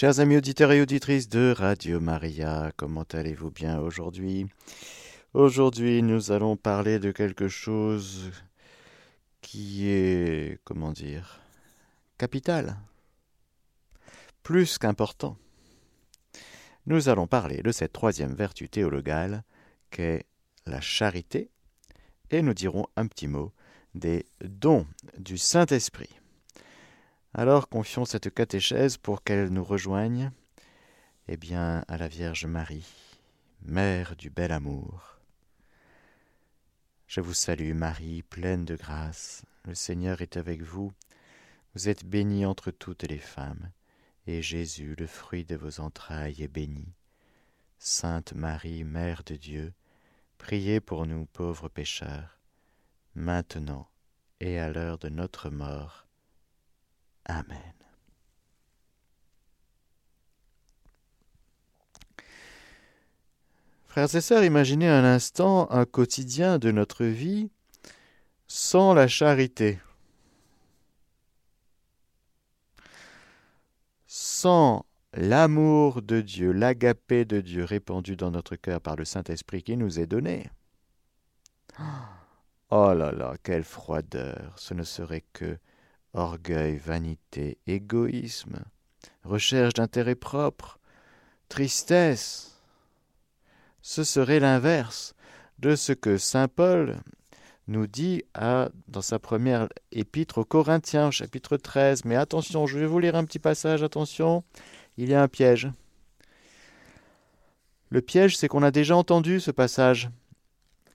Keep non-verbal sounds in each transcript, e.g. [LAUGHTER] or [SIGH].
Chers amis auditeurs et auditrices de Radio Maria, comment allez-vous bien aujourd'hui? Aujourd'hui, nous allons parler de quelque chose qui est, comment dire, capital, plus qu'important. Nous allons parler de cette troisième vertu théologale qu'est la charité, et nous dirons un petit mot des dons du Saint-Esprit. Alors confions cette catéchèse pour qu'elle nous rejoigne, eh bien, à la Vierge Marie, Mère du bel amour. Je vous salue Marie, pleine de grâce, le Seigneur est avec vous, vous êtes bénie entre toutes les femmes, et Jésus, le fruit de vos entrailles, est béni. Sainte Marie, Mère de Dieu, priez pour nous pauvres pécheurs, maintenant et à l'heure de notre mort. Amen. Frères et sœurs, imaginez un instant un quotidien de notre vie sans la charité, sans l'amour de Dieu, l'agapé de Dieu répandu dans notre cœur par le Saint-Esprit qui nous est donné. Oh là là, quelle froideur, ce ne serait que orgueil, vanité, égoïsme, recherche d'intérêt propre, tristesse. Ce serait l'inverse de ce que Saint Paul nous dit dans sa première épître aux Corinthiens, chapitre 13. Mais attention, je vais vous lire un petit passage, attention, il y a un piège. Le piège, c'est qu'on a déjà entendu ce passage,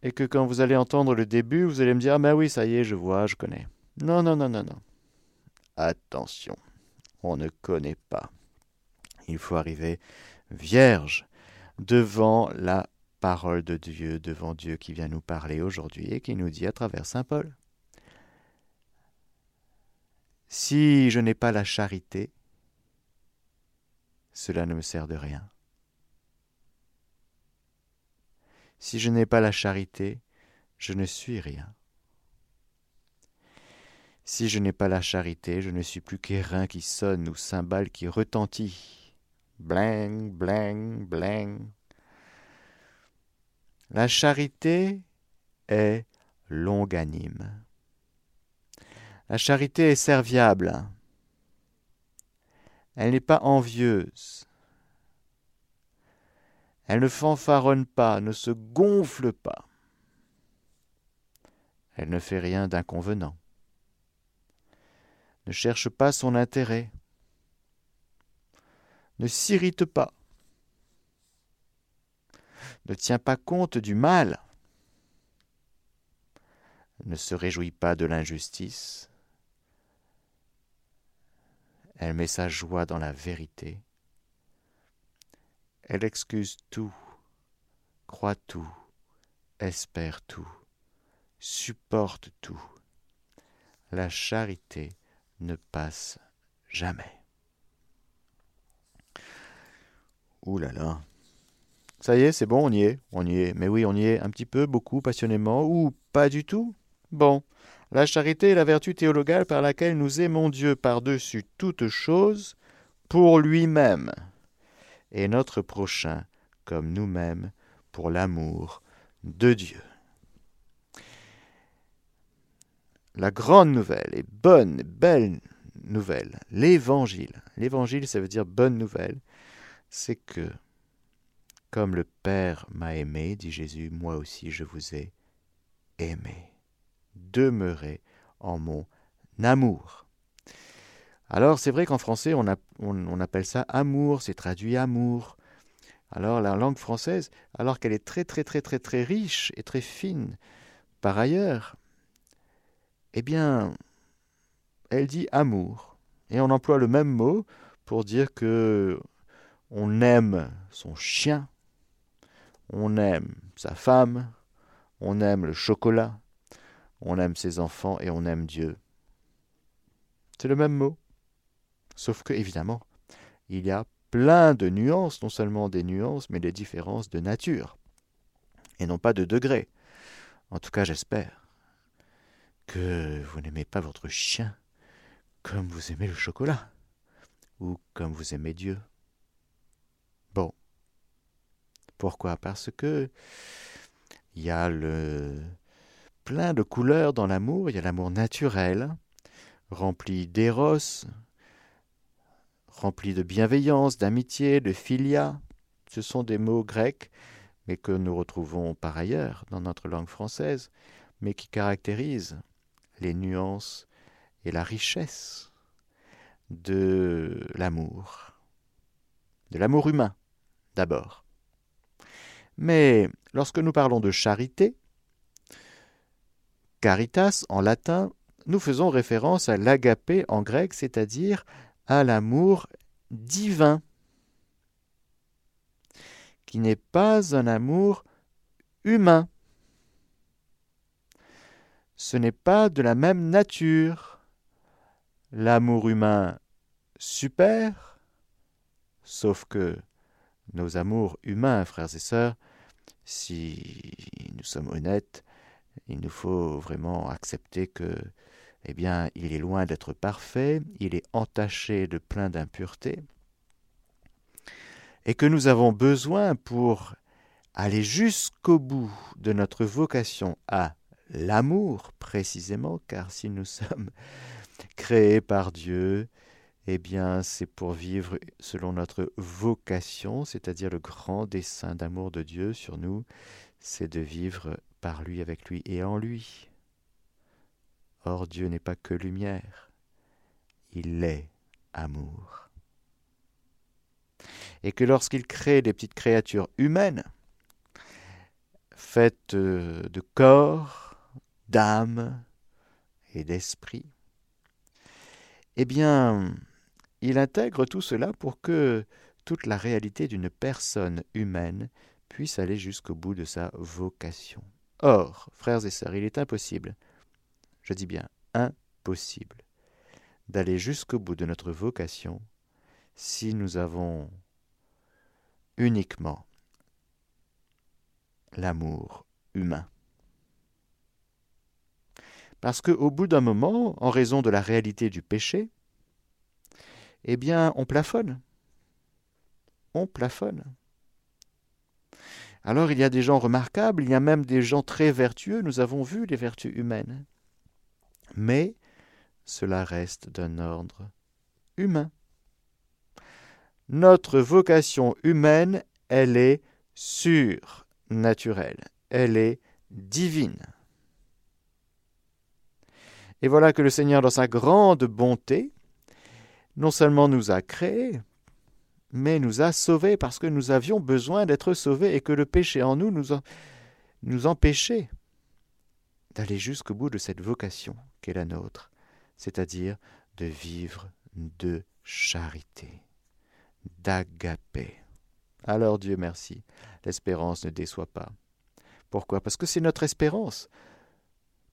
et que quand vous allez entendre le début, vous allez me dire, ah ben oui, ça y est, je vois, je connais. Non, non, non, non, non. Attention, on ne connaît pas. Il faut arriver vierge devant la parole de Dieu, devant Dieu qui vient nous parler aujourd'hui et qui nous dit à travers Saint Paul. Si je n'ai pas la charité, cela ne me sert de rien. Si je n'ai pas la charité, je ne suis rien. Si je n'ai pas la charité, je ne suis plus qu'airain qui sonne ou cymbale qui retentit. Bling, bling, bling. La charité est longanime. La charité est serviable. Elle n'est pas envieuse. Elle ne fanfaronne pas, ne se gonfle pas. Elle ne fait rien d'inconvenant ne cherche pas son intérêt, ne s'irrite pas, ne tient pas compte du mal, ne se réjouit pas de l'injustice, elle met sa joie dans la vérité, elle excuse tout, croit tout, espère tout, supporte tout. La charité ne passe jamais. Ouh là là. Ça y est, c'est bon, on y est, on y est. Mais oui, on y est un petit peu, beaucoup, passionnément, ou pas du tout. Bon, la charité est la vertu théologale par laquelle nous aimons Dieu par-dessus toute chose pour lui-même, et notre prochain comme nous-mêmes pour l'amour de Dieu. La grande nouvelle et bonne, belle nouvelle, l'évangile. L'évangile, ça veut dire bonne nouvelle. C'est que, comme le Père m'a aimé, dit Jésus, moi aussi je vous ai aimé. Demeurez en mon amour. Alors c'est vrai qu'en français on, on, appelle ça amour, c'est traduit amour. Alors la langue française, alors qu'elle est très très très très très riche et très fine par ailleurs, eh bien, elle dit amour. Et on emploie le même mot pour dire que on aime son chien, on aime sa femme, on aime le chocolat, on aime ses enfants et on aime Dieu. C'est le même mot. Sauf que, évidemment, il y a plein de nuances, non seulement des nuances, mais des différences de nature, et non pas de degrés. En tout cas, j'espère que vous n'aimez pas votre chien comme vous aimez le chocolat, ou comme vous aimez Dieu. Bon. Pourquoi? Parce que il y a le plein de couleurs dans l'amour, il y a l'amour naturel, rempli d'éros, rempli de bienveillance, d'amitié, de filia. Ce sont des mots grecs, mais que nous retrouvons par ailleurs dans notre langue française, mais qui caractérisent les nuances et la richesse de l'amour, de l'amour humain d'abord. Mais lorsque nous parlons de charité, caritas en latin, nous faisons référence à l'agapé en grec, c'est-à-dire à l'amour divin, qui n'est pas un amour humain. Ce n'est pas de la même nature. L'amour humain super, sauf que nos amours humains, frères et sœurs, si nous sommes honnêtes, il nous faut vraiment accepter que, eh bien, il est loin d'être parfait, il est entaché de plein d'impuretés, et que nous avons besoin pour aller jusqu'au bout de notre vocation à l'amour précisément, car si nous [LAUGHS] sommes créés par Dieu, eh bien c'est pour vivre selon notre vocation, c'est-à-dire le grand dessein d'amour de Dieu sur nous, c'est de vivre par lui, avec lui et en lui. Or Dieu n'est pas que lumière, il est amour. Et que lorsqu'il crée des petites créatures humaines, faites euh, de corps, d'âme et d'esprit, eh bien, il intègre tout cela pour que toute la réalité d'une personne humaine puisse aller jusqu'au bout de sa vocation. Or, frères et sœurs, il est impossible, je dis bien impossible, d'aller jusqu'au bout de notre vocation si nous avons uniquement l'amour humain. Parce qu'au bout d'un moment, en raison de la réalité du péché, eh bien, on plafonne. On plafonne. Alors il y a des gens remarquables, il y a même des gens très vertueux, nous avons vu les vertus humaines. Mais cela reste d'un ordre humain. Notre vocation humaine, elle est surnaturelle, elle est divine. Et voilà que le Seigneur, dans sa grande bonté, non seulement nous a créés, mais nous a sauvés parce que nous avions besoin d'être sauvés et que le péché en nous nous, nous empêchait d'aller jusqu'au bout de cette vocation qu'est la nôtre, c'est-à-dire de vivre de charité, d'agapé. Alors Dieu merci, l'espérance ne déçoit pas. Pourquoi? Parce que c'est notre espérance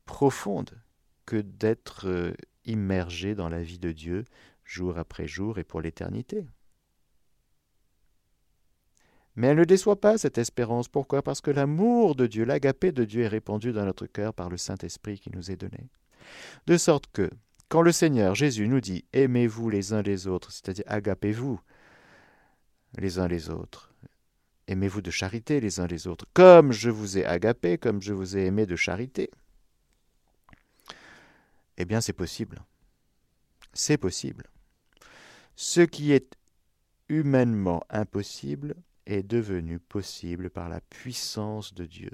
profonde que d'être euh, immergé dans la vie de Dieu jour après jour et pour l'éternité. Mais elle ne déçoit pas cette espérance. Pourquoi? Parce que l'amour de Dieu, l'agapé de Dieu est répandu dans notre cœur par le Saint-Esprit qui nous est donné. De sorte que, quand le Seigneur Jésus nous dit Aimez-vous les uns les autres, c'est-à-dire agapez-vous les uns les autres, aimez-vous de charité les uns les autres, comme je vous ai agapé, comme je vous ai aimé de charité, eh bien c'est possible. C'est possible. Ce qui est humainement impossible est devenu possible par la puissance de Dieu,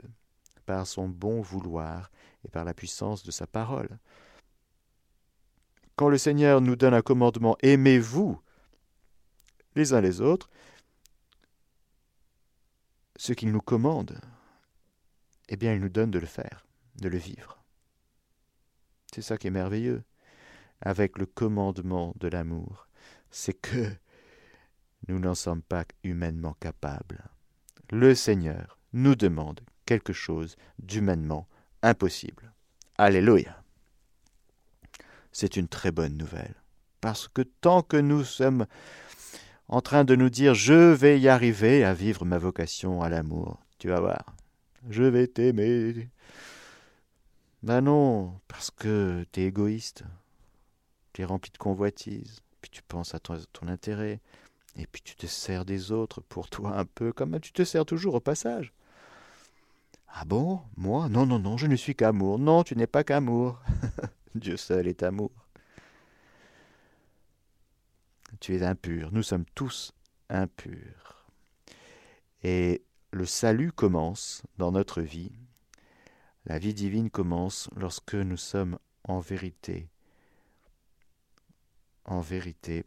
par son bon vouloir et par la puissance de sa parole. Quand le Seigneur nous donne un commandement Aimez-vous les uns les autres, ce qu'il nous commande, eh bien il nous donne de le faire, de le vivre. C'est ça qui est merveilleux avec le commandement de l'amour c'est que nous n'en sommes pas humainement capables. Le Seigneur nous demande quelque chose d'humainement impossible. Alléluia. C'est une très bonne nouvelle, parce que tant que nous sommes en train de nous dire je vais y arriver à vivre ma vocation à l'amour, tu vas voir, je vais t'aimer. Ben non, parce que tu es égoïste, tu es rempli de convoitise, tu penses à ton, intérêt, Et puis tu te sers des autres pour toi un peu, comme tu te sers toujours au passage. Ah bon Moi? Non, non, non, je ne suis qu'amour. Non, tu n'es pas qu'amour. [LAUGHS] Dieu seul est amour. Tu es impur. Nous sommes tous impurs. Et le salut commence dans notre vie. La vie divine commence lorsque nous sommes en vérité, en vérité,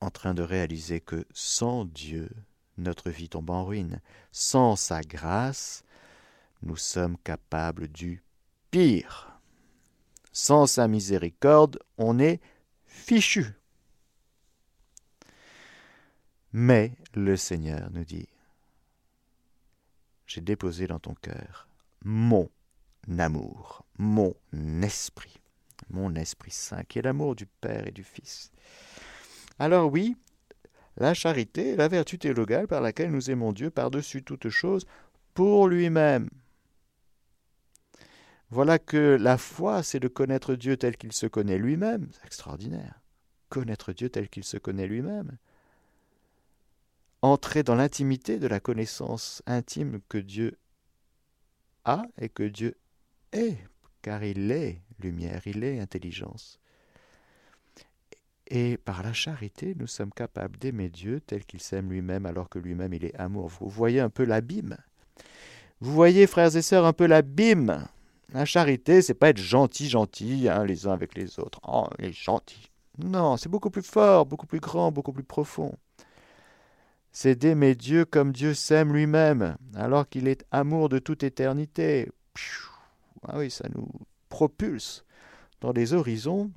en train de réaliser que sans Dieu, notre vie tombe en ruine. Sans sa grâce, nous sommes capables du pire. Sans sa miséricorde, on est fichu. Mais le Seigneur nous dit, j'ai déposé dans ton cœur mon amour, mon esprit, mon Esprit Saint, qui est l'amour du Père et du Fils. Alors oui, la charité est la vertu théologale par laquelle nous aimons Dieu par-dessus toute chose pour lui-même. Voilà que la foi, c'est de connaître Dieu tel qu'il se connaît lui-même. C'est extraordinaire. Connaître Dieu tel qu'il se connaît lui-même. Entrer dans l'intimité de la connaissance intime que Dieu a et que Dieu est, car il est lumière, il est intelligence. Et par la charité, nous sommes capables d'aimer Dieu tel qu'il s'aime lui-même, alors que lui-même il est amour. Vous voyez un peu l'abîme. Vous voyez, frères et sœurs, un peu l'abîme. La charité, c'est pas être gentil, gentil, hein, les uns avec les autres. Oh, il est gentil. Non, c'est beaucoup plus fort, beaucoup plus grand, beaucoup plus profond. C'est d'aimer Dieu comme Dieu s'aime lui-même, alors qu'il est amour de toute éternité. Ah oui, ça nous propulse dans des horizons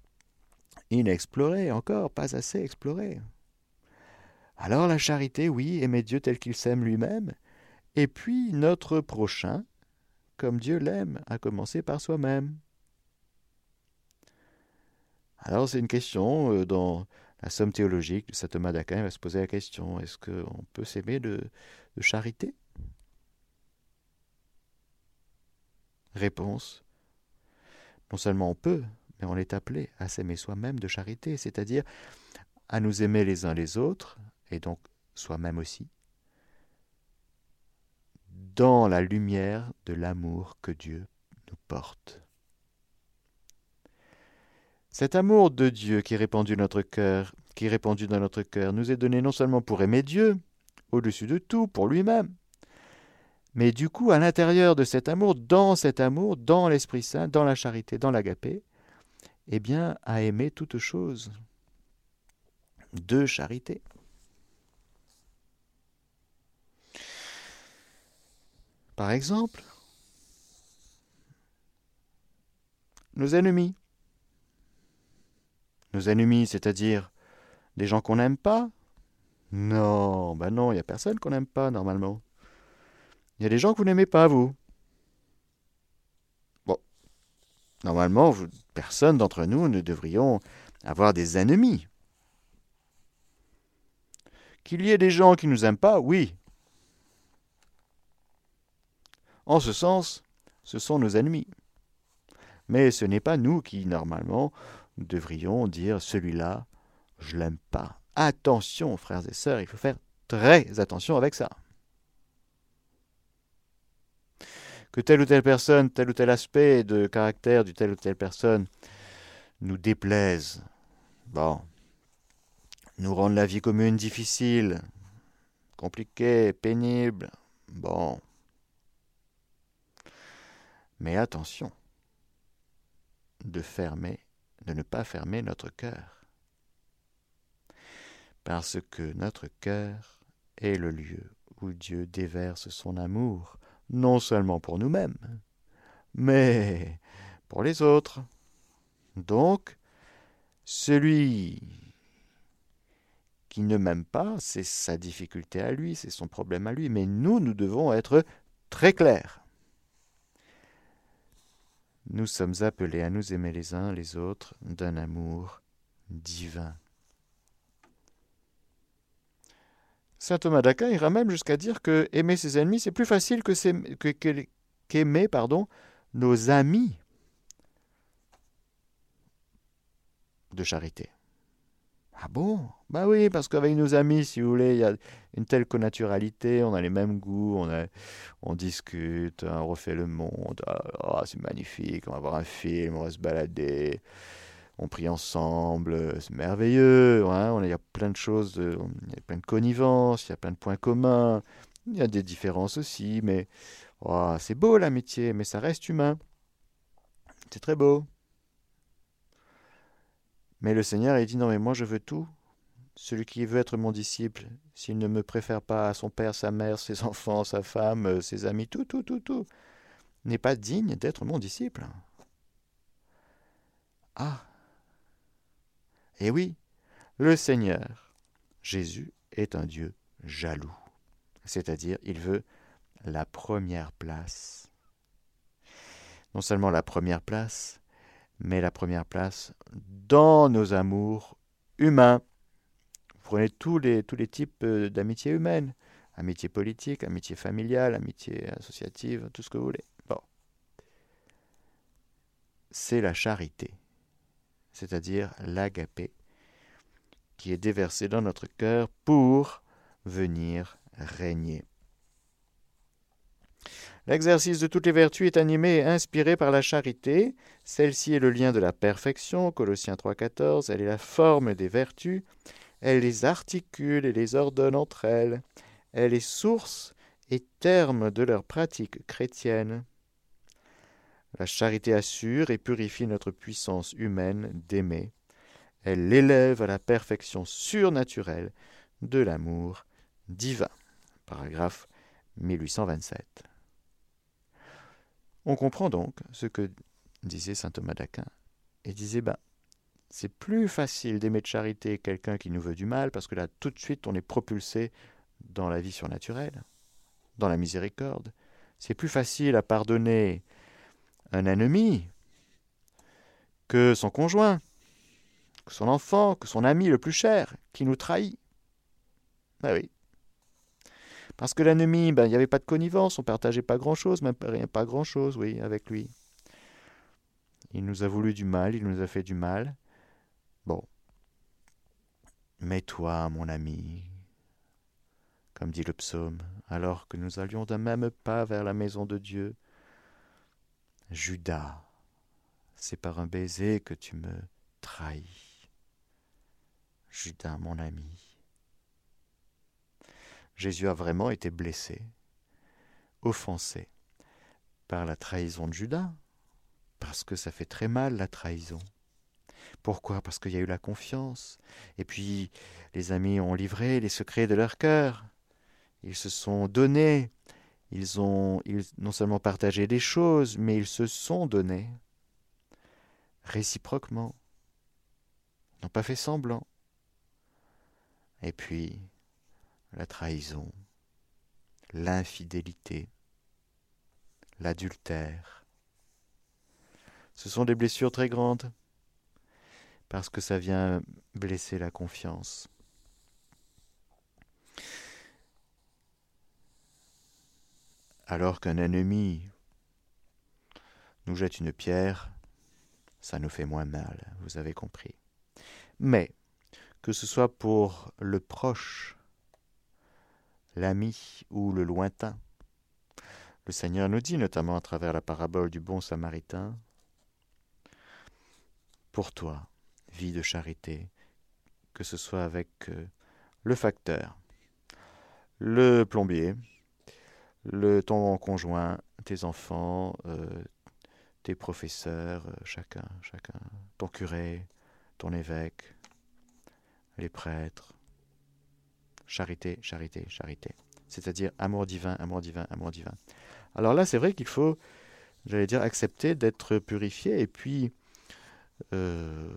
inexplorés encore, pas assez explorés. Alors la charité, oui, aimer Dieu tel qu'il s'aime lui-même, et puis notre prochain, comme Dieu l'aime, à commencer par soi-même. Alors c'est une question euh, dans la somme théologique de saint Thomas d'Aquin va se poser la question est-ce qu'on peut s'aimer de, de charité? Réponse non seulement on peut, mais on est appelé à s'aimer soi-même de charité, c'est-à-dire à nous aimer les uns les autres, et donc soi-même aussi, dans la lumière de l'amour que Dieu nous porte. Cet amour de Dieu qui est répandu dans notre cœur, qui est répandu dans notre cœur, nous est donné non seulement pour aimer Dieu, au-dessus de tout, pour lui-même, mais du coup, à l'intérieur de cet amour, dans cet amour, dans l'Esprit Saint, dans la charité, dans l'agapé, eh bien, à aimer toute chose de charité. Par exemple, nos ennemis. Nos ennemis, c'est-à-dire des gens qu'on n'aime pas? Non, ben non, il n'y a personne qu'on n'aime pas normalement. Il y a des gens que vous n'aimez pas, vous. Bon, normalement, personne d'entre nous ne devrions avoir des ennemis. Qu'il y ait des gens qui ne nous aiment pas, oui. En ce sens, ce sont nos ennemis. Mais ce n'est pas nous qui, normalement, devrions dire celui-là, je l'aime pas. Attention, frères et sœurs, il faut faire très attention avec ça. que telle ou telle personne, tel ou tel aspect de caractère de telle ou telle personne nous déplaise. Bon. Nous rendre la vie commune difficile, compliquée, pénible. Bon. Mais attention de fermer, de ne pas fermer notre cœur. Parce que notre cœur est le lieu où Dieu déverse son amour non seulement pour nous-mêmes, mais pour les autres. Donc, celui qui ne m'aime pas, c'est sa difficulté à lui, c'est son problème à lui, mais nous, nous devons être très clairs. Nous sommes appelés à nous aimer les uns les autres d'un amour divin. Saint Thomas d'Aquin ira même jusqu'à dire que aimer ses ennemis, c'est plus facile que qu'aimer nos amis de charité. Ah bon? Bah oui, parce qu'avec nos amis, si vous voulez, il y a une telle connaturalité, on a les mêmes goûts, on, a, on discute, on refait le monde. Ah, c'est magnifique, on va voir un film, on va se balader, on prie ensemble, c'est merveilleux. Hein il y a plein de choses, il y a plein de connivences, il y a plein de points communs, il y a des différences aussi, mais oh, c'est beau l'amitié, mais ça reste humain. C'est très beau. Mais le Seigneur, il dit non, mais moi je veux tout. Celui qui veut être mon disciple, s'il ne me préfère pas à son père, sa mère, ses [LAUGHS] enfants, sa femme, euh, ses amis, tout, tout, tout, tout, n'est pas digne d'être mon disciple. Ah Eh oui, le Seigneur, Jésus, est un Dieu jaloux. C'est-à-dire, il veut la première place. Non seulement la première place, mais la première place dans nos amours humains. Vous prenez tous les, types euh, d'amitié humaine, amitié politique, amitié familiale, amitié associative, tout ce que vous voulez. Bon. C'est la charité, c'est-à-dire l'agapé, qui est déversée dans notre cœur pour venir régner. L'exercice de toutes les vertus est animé et inspiré par la charité. Celle-ci est le lien de la perfection, Colossiens 3.14, elle est la forme des vertus, elle les articule et les ordonne entre elles, elle est source et terme de leur pratique chrétienne. La charité assure et purifie notre puissance humaine d'aimer. Elle l'élève à la perfection surnaturelle de l'amour divin. Paragraphe 1827. On comprend donc ce que disait saint Thomas d'Aquin. Et disait, ben, c'est plus facile d'aimer de charité quelqu'un qui nous veut du mal, parce que là, tout de suite, on est propulsé dans la vie surnaturelle, dans la miséricorde. C'est plus facile à pardonner un ennemi que son conjoint, que son enfant, que son ami le plus cher, qui nous trahit. Ben oui, parce que l'ennemi, ben, il n'y avait pas de connivence, on partageait pas grand-chose, même pas grand-chose, oui, avec lui. Il nous a voulu du mal, il nous a fait du mal. Bon. Mais toi, mon ami, comme dit le psaume, alors que nous allions d'un même pas vers la maison de Dieu, Judas, c'est par un baiser que tu me trahis. Judas, mon ami. Jésus a vraiment été blessé, offensé par la trahison de Judas, parce que ça fait très mal la trahison. Pourquoi? Parce qu'il y a eu la confiance. Et puis, les amis ont livré les secrets de leur cœur. Ils se sont donnés. Ils ont non seulement partagé des choses, mais ils se sont donnés réciproquement. Ils n'ont pas fait semblant. Et puis, la trahison, l'infidélité, l'adultère. Ce sont des blessures très grandes parce que ça vient blesser la confiance. Alors qu'un ennemi nous jette une pierre, ça nous fait moins mal, vous avez compris. Mais, que ce soit pour le proche l'ami ou le lointain. Le Seigneur nous dit, notamment à travers la parabole du bon samaritain, Pour toi, vie de charité, que ce soit avec euh, le facteur, le plombier, le ton conjoint, tes enfants, euh, tes professeurs, euh, chacun, chacun, ton curé, ton évêque, les prêtres, charité, charité, charité. C'est-à-dire amour divin, amour divin, amour divin. Alors là, c'est vrai qu'il faut, j'allais dire, accepter d'être purifié et puis, euh,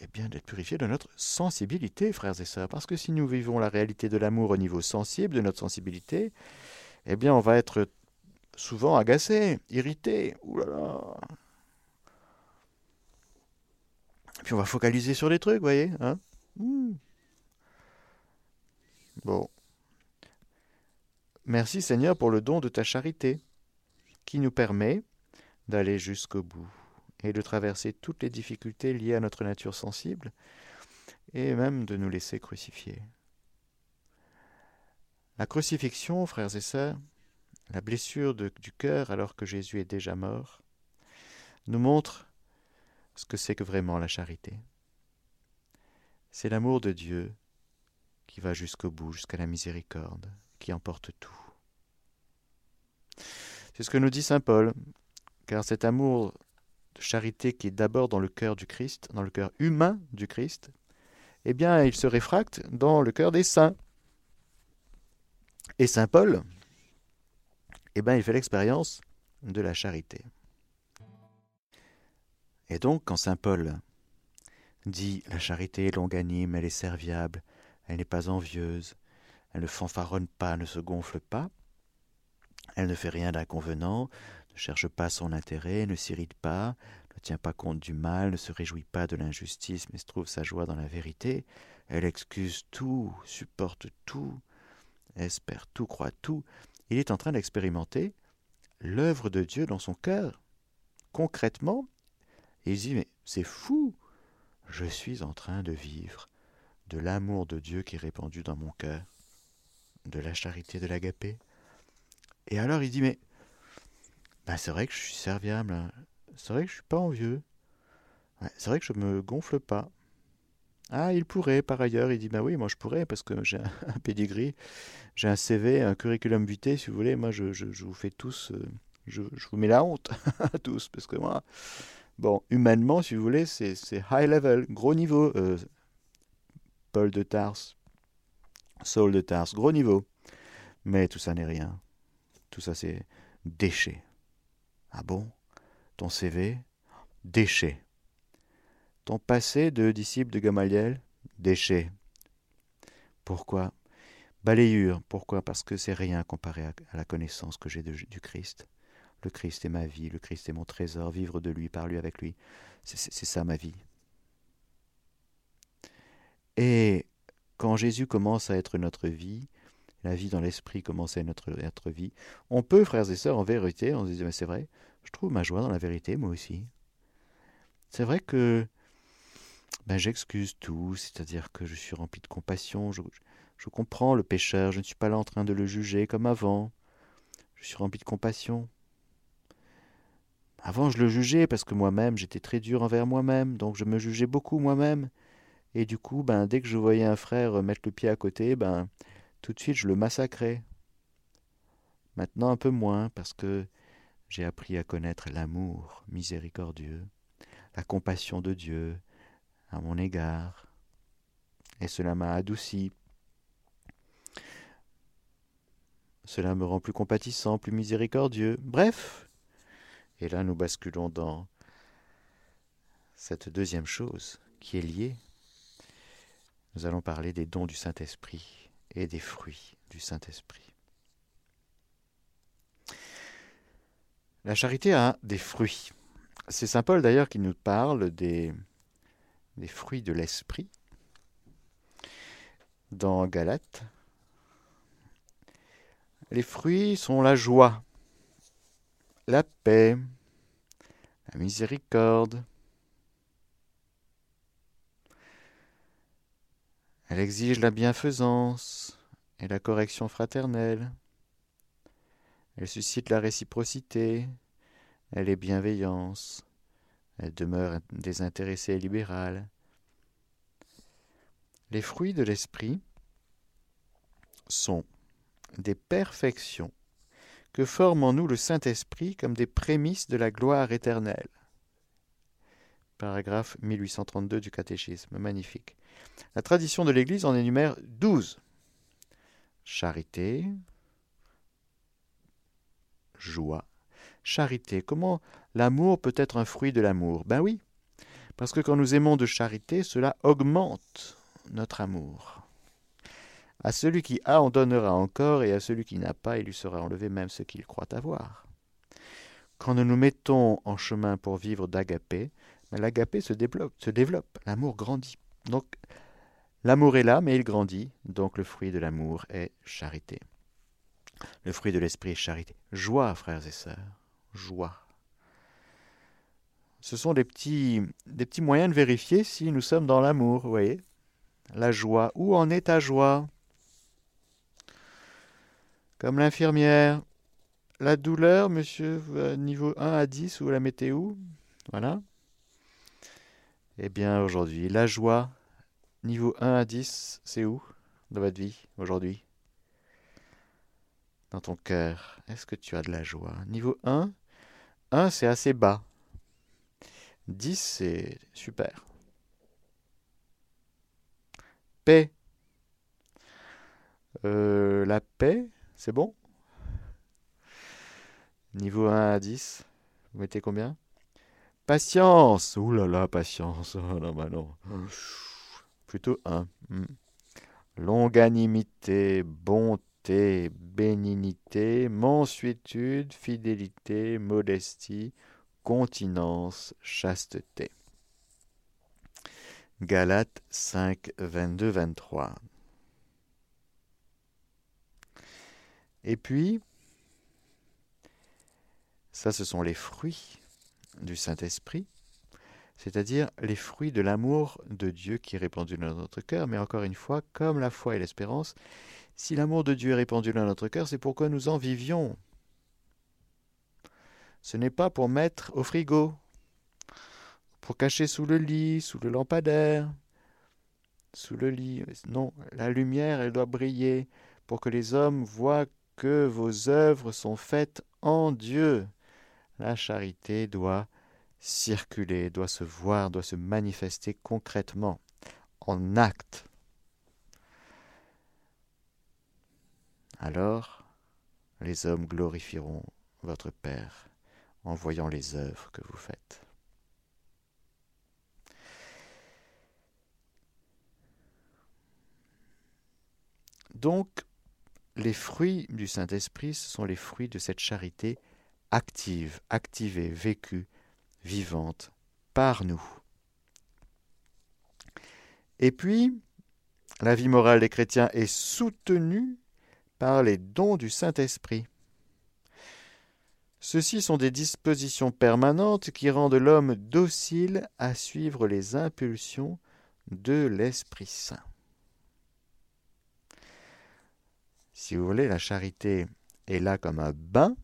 eh bien, d'être purifié de notre sensibilité, frères et sœurs. Parce que si nous vivons la réalité de l'amour au niveau sensible, de notre sensibilité, eh bien, on va être souvent agacé, irrité. Ouh là. Puis on va focaliser sur les trucs, vous voyez. Hein. Bon. Merci Seigneur pour le don de ta charité, qui nous permet d'aller jusqu'au bout et de traverser toutes les difficultés liées à notre nature sensible, et même de nous laisser crucifier. La crucifixion, frères et sœurs, la blessure du cœur alors que Jésus est déjà mort, nous montre ce que c'est que vraiment la charité. C'est l'amour de Dieu qui va jusqu'au bout, jusqu'à la miséricorde, qui emporte tout. C'est ce que nous dit Saint Paul, car cet amour de charité qui est d'abord dans le cœur du Christ, dans le cœur humain du Christ, eh bien, il se réfracte dans le cœur des saints. Et Saint Paul, eh bien, il fait l'expérience de la charité. Et donc, quand Saint Paul dit la charité est longanime, elle est serviable, elle n'est pas envieuse, elle ne fanfaronne pas, ne se gonfle pas, elle ne fait rien d'inconvenant, ne cherche pas son intérêt, ne s'irrite pas, ne tient pas compte du mal, ne se réjouit pas de l'injustice, mais se trouve sa joie dans la vérité. Elle excuse tout, supporte tout, espère tout, croit tout. Il est en train d'expérimenter l'œuvre de Dieu dans son cœur, concrètement. Il dit, mais c'est fou, je suis en train de vivre de l'amour de Dieu qui est répandu dans mon cœur, de la charité de l'agapé. Et alors il dit, mais ben, c'est vrai que je suis serviable, hein. c'est vrai que je suis pas envieux, c'est vrai que je me gonfle pas. Ah, il pourrait, par ailleurs, il dit, ben oui, moi je pourrais, parce que j'ai un, [LAUGHS] pedigree, j'ai un CV, un curriculum vitae, si vous voulez, moi je, je, vous fais tous, euh, je, je, vous mets la honte [LAUGHS] tous, parce que moi, bon, humainement, si vous voulez, c'est high level, gros niveau, euh, Paul de Tarse, Saul de Tarse, gros niveau. Mais tout ça n'est rien. Tout ça c'est déchet. Ah bon? Ton CV Déchet. Ton passé de disciple de Gamaliel? Déchet. Pourquoi? Balayure. Pourquoi? Parce que c'est rien comparé à, la connaissance que j'ai du Christ. Le Christ est ma vie, le Christ est mon trésor, vivre de lui, par lui, avec lui. C'est ça ma vie. Et quand Jésus commence à être notre vie, la vie dans l'esprit commence à être notre, vie, on peut, frères et sœurs, en vérité, on se dit, mais c'est vrai, je trouve ma joie dans la vérité, moi aussi. C'est vrai que ben, j'excuse tout, c'est-à-dire que je suis rempli de compassion, je comprends le pécheur, je ne suis pas là en train de le juger comme avant, je suis rempli de compassion. Avant, je le jugeais parce que moi-même, j'étais très dur envers moi-même, donc je me jugeais beaucoup moi-même. Et du coup, ben, dès que je voyais un frère mettre le pied à côté, ben, tout de suite, je le massacrais. Maintenant, un peu moins, parce que j'ai appris à connaître l'amour miséricordieux, la compassion de Dieu à mon égard. Et cela m'a adouci. Cela me rend plus compatissant, plus miséricordieux. Bref. Et là, nous basculons dans cette deuxième chose qui est liée nous allons parler des dons du Saint-Esprit et des fruits du Saint-Esprit. La charité a des fruits. C'est Saint Paul d'ailleurs qui nous parle des, des fruits de l'Esprit dans Galates. Les fruits sont la joie, la paix, la miséricorde, Elle exige la bienfaisance et la correction fraternelle. Elle suscite la réciprocité. Elle est bienveillance. Elle demeure désintéressée et libérale. Les fruits de l'esprit sont des perfections que forme en nous le Saint-Esprit comme des prémices de la gloire éternelle. Paragraphe 1832 du catéchisme, magnifique. La tradition de l'Église en énumère douze. Charité, joie, charité. Comment l'amour peut être un fruit de l'amour? Ben oui, parce que quand nous aimons de charité, cela augmente notre amour. À celui qui a, on donnera encore, et à celui qui n'a pas, il lui sera enlevé même ce qu'il croit avoir. Quand nous nous mettons en chemin pour vivre d'agapé, ben l'agapé se développe, se développe l'amour grandit. Donc L'amour est là, mais il grandit, donc le fruit de l'amour est charité. Le fruit de l'esprit est charité. Joie, frères et sœurs, joie. Ce sont des petits, des petits moyens de vérifier si nous sommes dans l'amour, vous voyez La joie. Où en est ta joie? Comme l'infirmière. La douleur, monsieur, niveau 1 à 10, ou la météo? Voilà. Eh bien, aujourd'hui, la joie, niveau 1 à 10, c'est où dans votre vie aujourd'hui? Dans ton cœur, est-ce que tu as de la joie? Niveau 1, 1 c'est assez bas. 10 c'est super. Paix. Euh, la paix, c'est bon? Niveau 1 à 10, vous mettez combien? Patience Ouh là là, patience [LAUGHS] oh, Non, bah non. Plutôt 1. Hmm. Longanimité, bonté, bénignité, mansuétude, fidélité, modestie, continence, chasteté. Galates 5, 22, 23. Et puis, ça ce sont les fruits du Saint-Esprit, c'est-à-dire les fruits de l'amour de Dieu qui est répandu dans notre cœur. Mais encore une fois, comme la foi et l'espérance, si l'amour de Dieu est répandu dans notre cœur, c'est pourquoi nous en vivions. Ce n'est pas pour mettre au frigo, pour cacher sous le lit, sous le lampadaire, sous le lit. Non, la lumière, elle doit briller pour que les hommes voient que vos œuvres sont faites en Dieu. La charité doit circuler, doit se voir, doit se manifester concrètement, en acte. Alors, les hommes glorifieront votre Père en voyant les œuvres que vous faites. Donc, les fruits du Saint-Esprit, ce sont les fruits de cette charité active, activée, vécue, vivante par nous. Et puis, la vie morale des chrétiens est soutenue par les dons du Saint-Esprit. Ceux-ci sont des dispositions permanentes qui rendent l'homme docile à suivre les impulsions de l'Esprit Saint. Si vous voulez, la charité est là comme un bain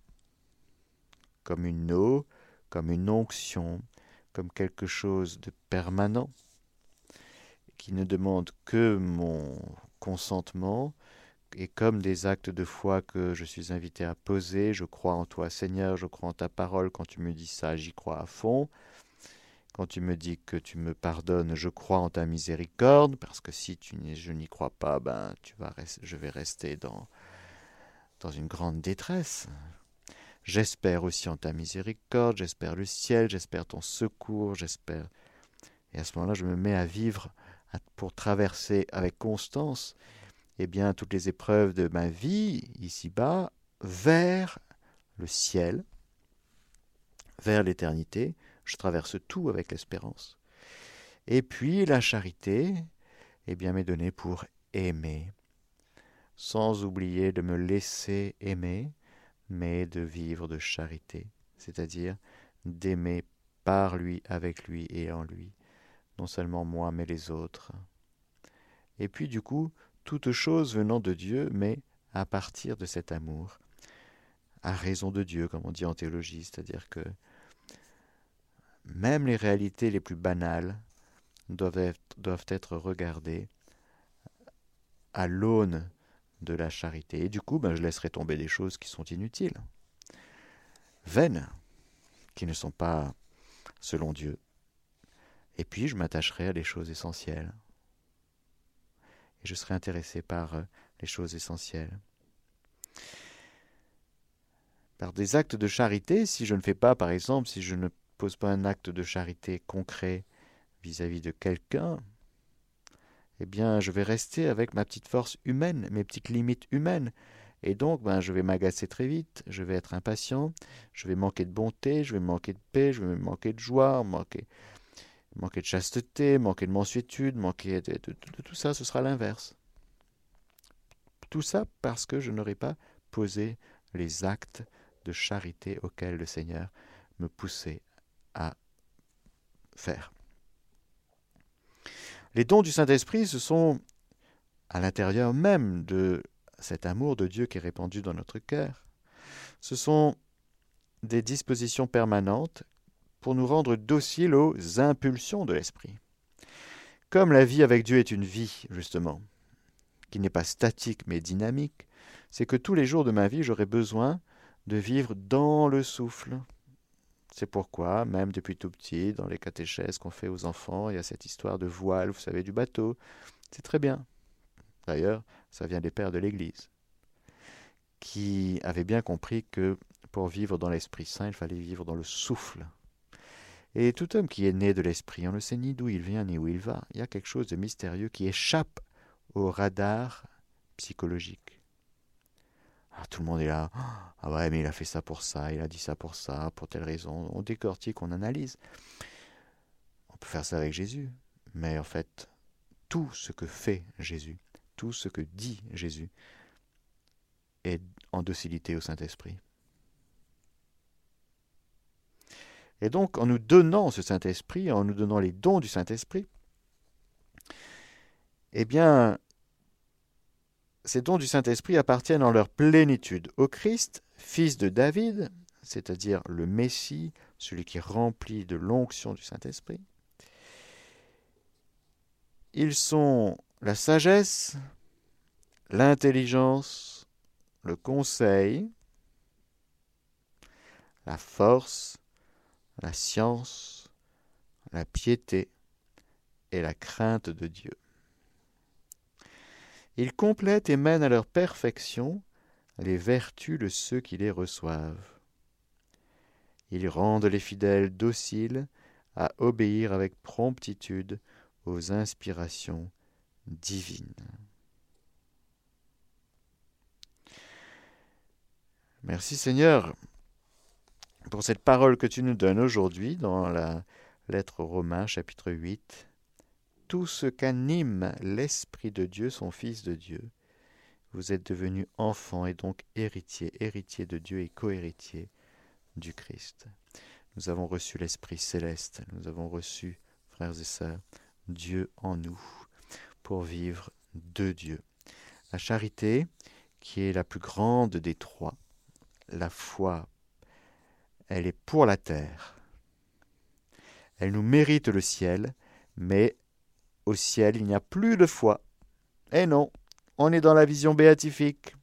comme une eau, comme une onction, comme quelque chose de permanent, qui ne demande que mon consentement, et comme des actes de foi que je suis invité à poser, je crois en toi Seigneur, je crois en ta parole, quand tu me dis ça, j'y crois à fond. Quand tu me dis que tu me pardonnes, je crois en ta miséricorde, parce que si tu je n'y crois pas, ben je vais rester dans, dans une grande détresse. J'espère aussi en ta miséricorde, j'espère le ciel, j'espère ton secours, j'espère. Et à ce moment-là, je me mets à vivre pour traverser avec constance eh bien, toutes les épreuves de ma vie ici-bas vers le ciel, vers l'éternité. Je traverse tout avec l'espérance. Et puis la charité, eh bien, m'est donnée pour aimer, sans oublier de me laisser aimer, mais de vivre de charité, c'est-à-dire d'aimer par lui, avec lui et en lui, non seulement moi, mais les autres. Et puis du coup, toute chose venant de Dieu, mais à partir de cet amour, à raison de Dieu, comme on dit en théologie, c'est-à-dire que même les réalités les plus banales doivent être, doivent être regardées à l'aune de la charité. Et du coup, ben, je laisserai tomber des choses qui sont inutiles, vaines, qui ne sont pas selon Dieu. Et puis, je m'attacherai à des choses essentielles. Et je serai intéressé par euh, les choses essentielles. Par des actes de charité, si je ne fais pas, par exemple, si je ne pose pas un acte de charité concret vis-à-vis -vis de quelqu'un, eh bien, je vais rester avec ma petite force humaine, mes petites limites humaines. Et donc, ben, je vais m'agacer très vite, je vais être impatient, je vais manquer de bonté, je vais manquer de paix, je vais manquer de joie, manquer, manquer de chasteté, manquer de mansuétude, manquer de, de tout ça, ce sera l'inverse. Tout ça parce que je n'aurai pas posé les actes de charité auxquels le Seigneur me poussait à faire. Les dons du Saint-Esprit, ce sont à l'intérieur même de cet amour de Dieu qui est répandu dans notre cœur. Ce sont des dispositions permanentes pour nous rendre dociles aux impulsions de l'Esprit. Comme la vie avec Dieu est une vie, justement, qui n'est pas statique mais dynamique, c'est que tous les jours de ma vie, j'aurai besoin de vivre dans le souffle. C'est pourquoi, même depuis tout petit, dans les catéchèses qu'on fait aux enfants, il y a cette histoire de voile, vous savez, du bateau. C'est très bien. D'ailleurs, ça vient des pères de l'Église, qui avaient bien compris que pour vivre dans l'Esprit Saint, il fallait vivre dans le souffle. Et tout homme qui est né de l'Esprit, on ne sait ni d'où il vient ni où il va. Il y a quelque chose de mystérieux qui échappe au radar psychologique. Ah, tout le monde est là. Ah ouais, mais il a fait ça pour ça, il a dit ça pour ça, pour telle raison. On décortique, on analyse. On peut faire ça avec Jésus. Mais en fait, tout ce que fait Jésus, tout ce que dit Jésus, est en docilité au Saint-Esprit. Et donc, en nous donnant ce Saint-Esprit, en nous donnant les dons du Saint-Esprit, eh bien, ces dons du Saint-Esprit appartiennent en leur plénitude au Christ, fils de David, c'est-à-dire le Messie, celui qui est rempli de l'onction du Saint-Esprit. Ils sont la sagesse, l'intelligence, le conseil, la force, la science, la piété et la crainte de Dieu. Ils complètent et mènent à leur perfection les vertus de ceux qui les reçoivent. Ils rendent les fidèles dociles à obéir avec promptitude aux inspirations divines. Merci Seigneur pour cette parole que tu nous donnes aujourd'hui dans la lettre aux Romains chapitre 8 tout ce qu'anime l'Esprit de Dieu, son Fils de Dieu. Vous êtes devenus enfants et donc héritiers, héritiers de Dieu et cohéritiers du Christ. Nous avons reçu l'Esprit céleste, nous avons reçu, frères et sœurs, Dieu en nous, pour vivre de Dieu. La charité, qui est la plus grande des trois, la foi, elle est pour la terre. Elle nous mérite le ciel, mais au ciel, il n'y a plus de foi. Eh non, on est dans la vision béatifique.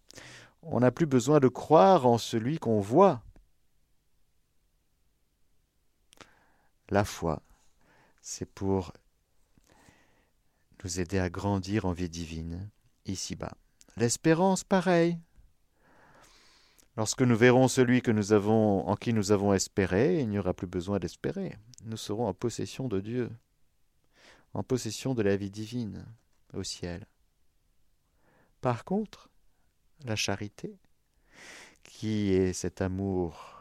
On n'a plus besoin de croire en celui qu'on voit. La foi, c'est pour nous aider à grandir en vie divine, ici-bas. L'espérance, pareil. Lorsque nous verrons celui que nous avons, en qui nous avons espéré, il n'y aura plus besoin d'espérer. Nous serons en possession de Dieu en possession de la vie divine au ciel. Par contre, la charité, qui est cet amour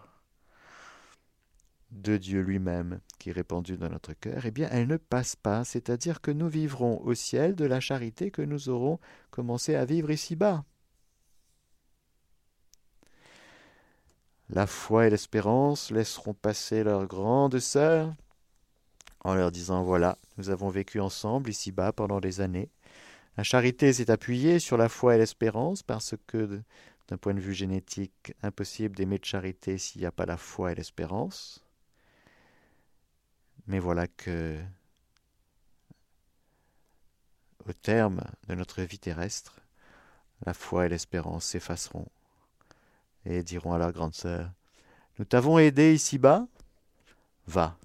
de Dieu lui-même qui est répandu dans notre cœur, eh bien, elle ne passe pas, c'est-à-dire que nous vivrons au ciel de la charité que nous aurons commencé à vivre ici-bas. La foi et l'espérance laisseront passer leur grande sœur, en leur disant voilà, nous avons vécu ensemble ici-bas pendant des années. La charité s'est appuyée sur la foi et l'espérance parce que, d'un point de vue génétique, impossible d'aimer de charité s'il n'y a pas la foi et l'espérance. Mais voilà que, au terme de notre vie terrestre, la foi et l'espérance s'effaceront et diront à leur grande sœur Nous t'avons aidé ici-bas, va,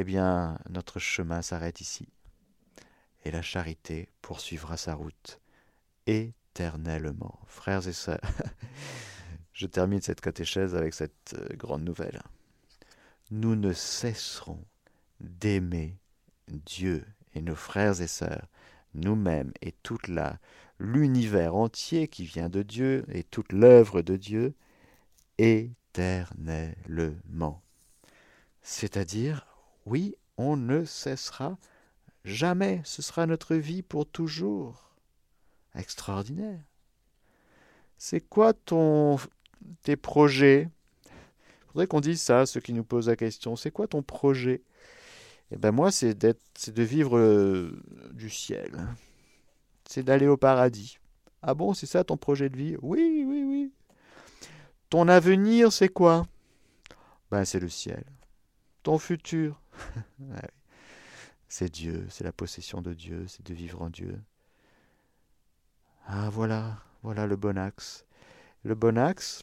eh bien, notre chemin s'arrête ici, et la charité poursuivra sa route éternellement. Frères et sœurs, [LAUGHS] je termine cette catéchèse avec cette euh, grande nouvelle. Nous ne cesserons d'aimer Dieu et nos frères et sœurs, nous-mêmes et toute la l'univers entier qui vient de Dieu et toute l'œuvre de Dieu éternellement. C'est-à-dire oui, on ne cessera jamais. Ce sera notre vie pour toujours. Extraordinaire. C'est quoi ton, tes projets? Il faudrait qu'on dise ça, ceux qui nous posent la question. C'est quoi ton projet? Et ben moi, c'est de vivre euh, du ciel. C'est d'aller au paradis. Ah bon, c'est ça ton projet de vie? Oui, oui, oui. Ton avenir, c'est quoi? Ben, c'est le ciel. Ton futur? [LAUGHS] C'est Dieu, c'est la possession de Dieu, c'est de vivre en Dieu. Ah voilà, voilà le bon axe. Le bon axe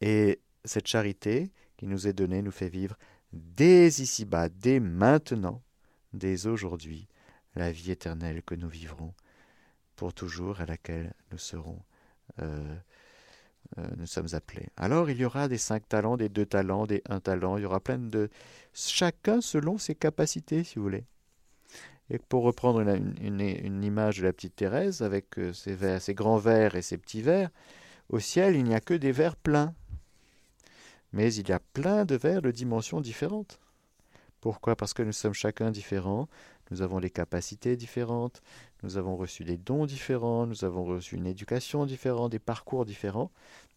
et cette charité qui nous est donnée nous fait vivre dès ici-bas, dès maintenant, dès aujourd'hui, la vie éternelle que nous vivrons pour toujours, à laquelle nous serons, euh, nous sommes appelés. Alors il y aura des cinq talents, des deux talents, des un talent, il y aura plein de chacun selon ses capacités, si vous voulez. Et pour reprendre une, image de la petite Thérèse, avec euh, ses, verres, ses grands verres et ses petits verres, au ciel, il n'y a que des verres pleins. Mais il y a plein de verres de dimensions différentes. Pourquoi? Parce que nous sommes chacun différents, nous avons des capacités différentes, nous avons reçu des dons différents, nous avons reçu une éducation différente, des parcours différents.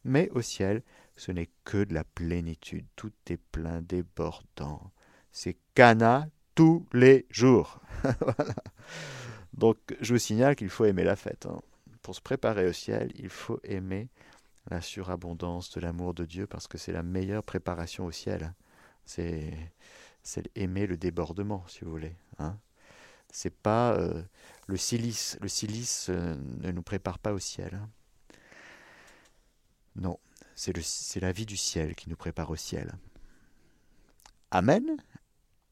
Mais au ciel, ce n'est que de la plénitude, tout est plein, débordant. C'est Cana tous les jours. [LAUGHS] Donc je vous signale qu'il faut aimer la fête. Hein. Pour se préparer au ciel, il faut aimer la surabondance de l'amour de Dieu parce que c'est la meilleure préparation au ciel. C'est aimer le débordement, si vous voulez. Hein. C'est pas euh, le silice. Le silice euh, ne nous prépare pas au ciel. Hein. Non, c'est la vie du ciel qui nous prépare au ciel. Amen.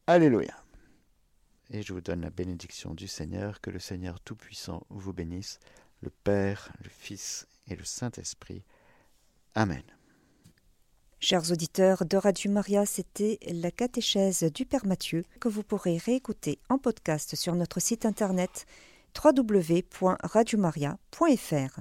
Alléluia. Et je vous donne la bénédiction du Seigneur, que le Seigneur Tout-Puissant vous bénisse, le Père, le Fils et le Saint-Esprit. Amen. Chers auditeurs de Radio Maria, c'était la catéchèse du Père Mathieu que vous pourrez réécouter en podcast sur notre site internet www.radiomaria.fr.